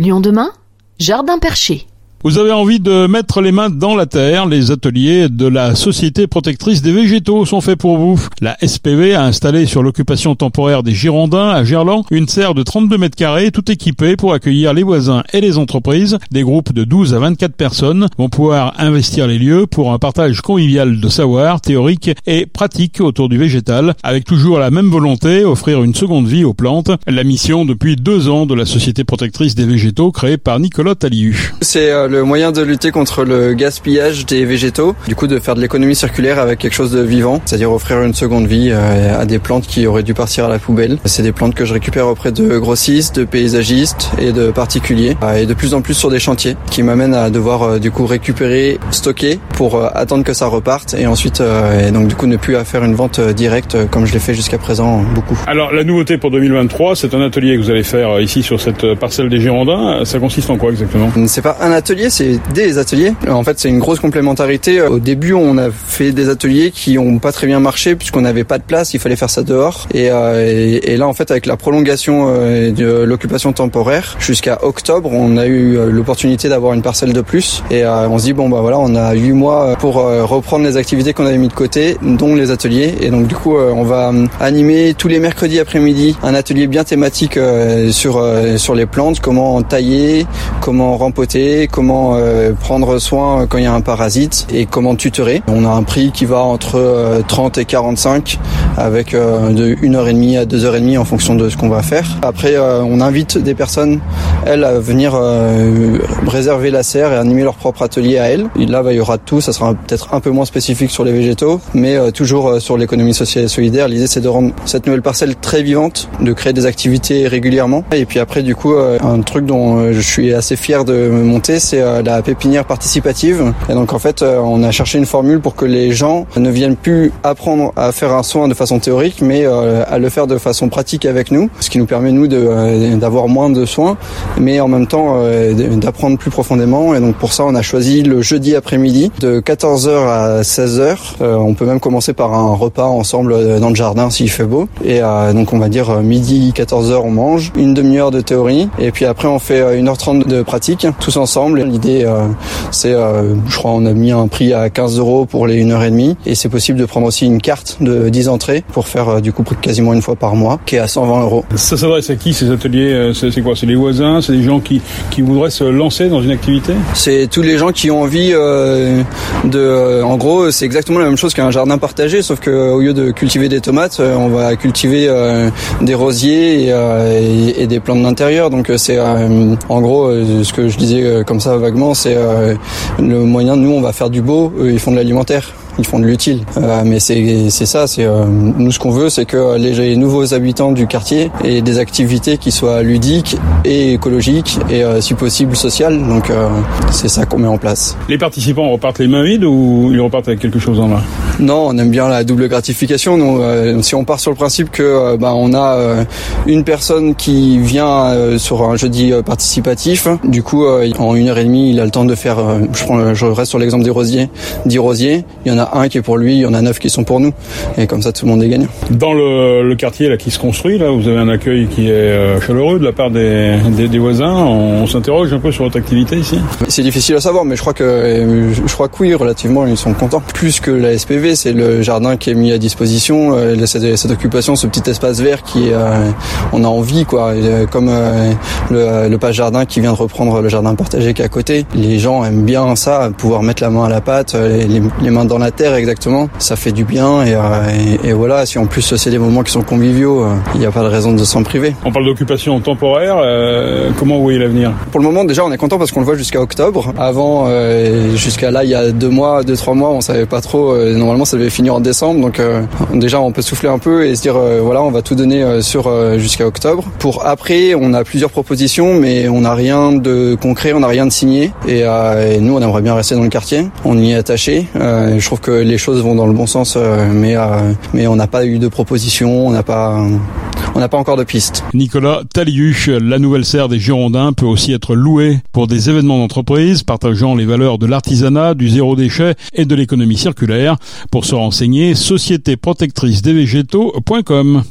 Lyon demain, Jardin perché. Vous avez envie de mettre les mains dans la terre Les ateliers de la Société protectrice des végétaux sont faits pour vous. La SPV a installé sur l'occupation temporaire des Girondins à Gerland une serre de 32 mètres carrés tout équipée pour accueillir les voisins et les entreprises. Des groupes de 12 à 24 personnes vont pouvoir investir les lieux pour un partage convivial de savoir théorique et pratique autour du végétal avec toujours la même volonté, offrir une seconde vie aux plantes. La mission depuis deux ans de la Société protectrice des végétaux créée par Nicolas Taliu. Le moyen de lutter contre le gaspillage des végétaux, du coup de faire de l'économie circulaire avec quelque chose de vivant, c'est-à-dire offrir une seconde vie euh, à des plantes qui auraient dû partir à la poubelle. C'est des plantes que je récupère auprès de grossistes, de paysagistes et de particuliers, euh, et de plus en plus sur des chantiers, qui m'amènent à devoir euh, du coup récupérer, stocker pour attendre que ça reparte, et ensuite et donc du coup ne plus à faire une vente directe comme je l'ai fait jusqu'à présent beaucoup. Alors la nouveauté pour 2023, c'est un atelier que vous allez faire ici sur cette parcelle des Girondins. Ça consiste en quoi exactement? C'est pas un atelier c'est des ateliers. En fait, c'est une grosse complémentarité. Au début, on a fait des ateliers qui ont pas très bien marché puisqu'on n'avait pas de place, il fallait faire ça dehors. Et, euh, là, en fait, avec la prolongation euh, de l'occupation temporaire jusqu'à octobre, on a eu euh, l'opportunité d'avoir une parcelle de plus. Et on se dit bon bah voilà, on a huit mois pour reprendre les activités qu'on avait mis de côté, dont les ateliers. Et donc du coup, on va animer tous les mercredis après-midi un atelier bien thématique sur sur les plantes, comment tailler, comment rempoter, comment euh, prendre soin quand il y a un parasite et comment tutorer. On a un prix qui va entre 30 euh, et 45 avec euh, de 1h30 à 2h30 en fonction de ce qu'on va faire. Après, on invite des personnes, elles, à venir réserver la serre et animer leur propre atelier à elles. Là, bah, il y aura tout. Ça sera peut-être un peu moins spécifique sur les végétaux, mais toujours sur l'économie sociale et solidaire. L'idée, c'est de rendre cette nouvelle parcelle très vivante, de créer des activités régulièrement. Et puis après, du coup, un truc dont je suis assez fier de monter, c'est euh, la pépinière participative. Et donc en fait, euh, on a cherché une formule pour que les gens ne viennent plus apprendre à faire un soin de façon théorique, mais euh, à le faire de façon pratique avec nous, ce qui nous permet nous d'avoir moins de soins, mais en même temps d'apprendre plus profondément. Et donc pour ça, on a choisi le jeudi après-midi de 14h à 16h. on peut même commencer par un repas ensemble dans le jardin s'il fait beau. Et donc on va dire midi 14h on mange, une demi-heure de théorie, et puis après on fait 1h30 de pratique tous ensemble. L'idée, euh, c'est, euh, je crois, on a mis un prix à 15 euros pour les 1h30 et c'est possible de prendre aussi une carte de 10 entrées pour faire euh, du coup quasiment une fois par mois, qui est à 120 euros. Ça s'adresse à qui ces ateliers C'est quoi C'est les voisins C'est des gens qui, qui voudraient se lancer dans une activité? C'est tous les gens qui ont envie de. En gros, c'est exactement la même chose qu'un jardin partagé, sauf que au lieu de cultiver des tomates, on va cultiver des rosiers et, et, des plantes d'intérieur. Donc c'est en gros ce que je disais comme ça vaguement, c'est euh, le moyen. Nous, on va faire du beau, eux, ils font de l'alimentaire ils font de l'utile. Euh, mais c'est ça, c'est euh, nous ce qu'on veut, c'est que les, nouveaux habitants du quartier aient des activités qui soient ludiques et écologiques et euh, si possible sociales. Donc c'est ça qu'on met en place. Les participants repartent les mains vides ou ils repartent avec quelque chose en main? Non, on aime bien la double gratification. Donc, si on part sur le principe que bah, on a une personne qui vient sur un jeudi participatif, du coup en une heure et demie, il a le temps de faire. je prends, je reste sur l'exemple des rosiers, 10 rosiers. Il y en a un qui est pour lui, il y en a neuf qui sont pour nous. Et comme ça, tout le monde est gagnant. Dans le, quartier là, qui se construit, là, vous avez un accueil qui est euh, chaleureux de la part des, des, voisins. On, s'interroge un peu sur votre activité ici C'est difficile à savoir, mais je crois que je crois que oui, relativement, ils sont contents. Plus que la SPV, c'est le jardin qui est mis à disposition, euh, cette, cette, occupation, ce petit espace vert qui euh, on a envie, quoi. Comme le, le pas jardin qui vient de reprendre le jardin partagé qui est à côté. Les gens aiment bien ça, pouvoir mettre la main à la pâte, les, les mains dans la terre exactement. Ça fait du bien euh, et, voilà, si en plus c'est des moments qui sont conviviaux, euh, il n'y a pas de raison de s'en priver. On parle d'occupation temporaire, euh, comment vous voyez l'avenir? Pour le moment déjà on est content parce qu'on le voit jusqu'à octobre. Avant, jusqu'à là il y a deux mois, deux trois mois, on savait pas trop. normalement ça devait finir en décembre, donc déjà on peut souffler un peu et se dire voilà on va tout donner sur jusqu'à octobre. Pour après on a plusieurs propositions mais on n'a rien de concret, on n'a rien de signé et, nous on aimerait bien rester dans le quartier. On y est attaché. je trouve que les choses vont dans le bon sens, euh, mais, euh, mais on n'a pas eu de proposition, on n'a pas, on n'a pas encore de piste. Nicolas Taliuch, la nouvelle serre des Girondins peut aussi être louée pour des événements d'entreprise partageant les valeurs de l'artisanat, du zéro déchet et de l'économie circulaire. Pour se renseigner, société protectrice des végétaux.com.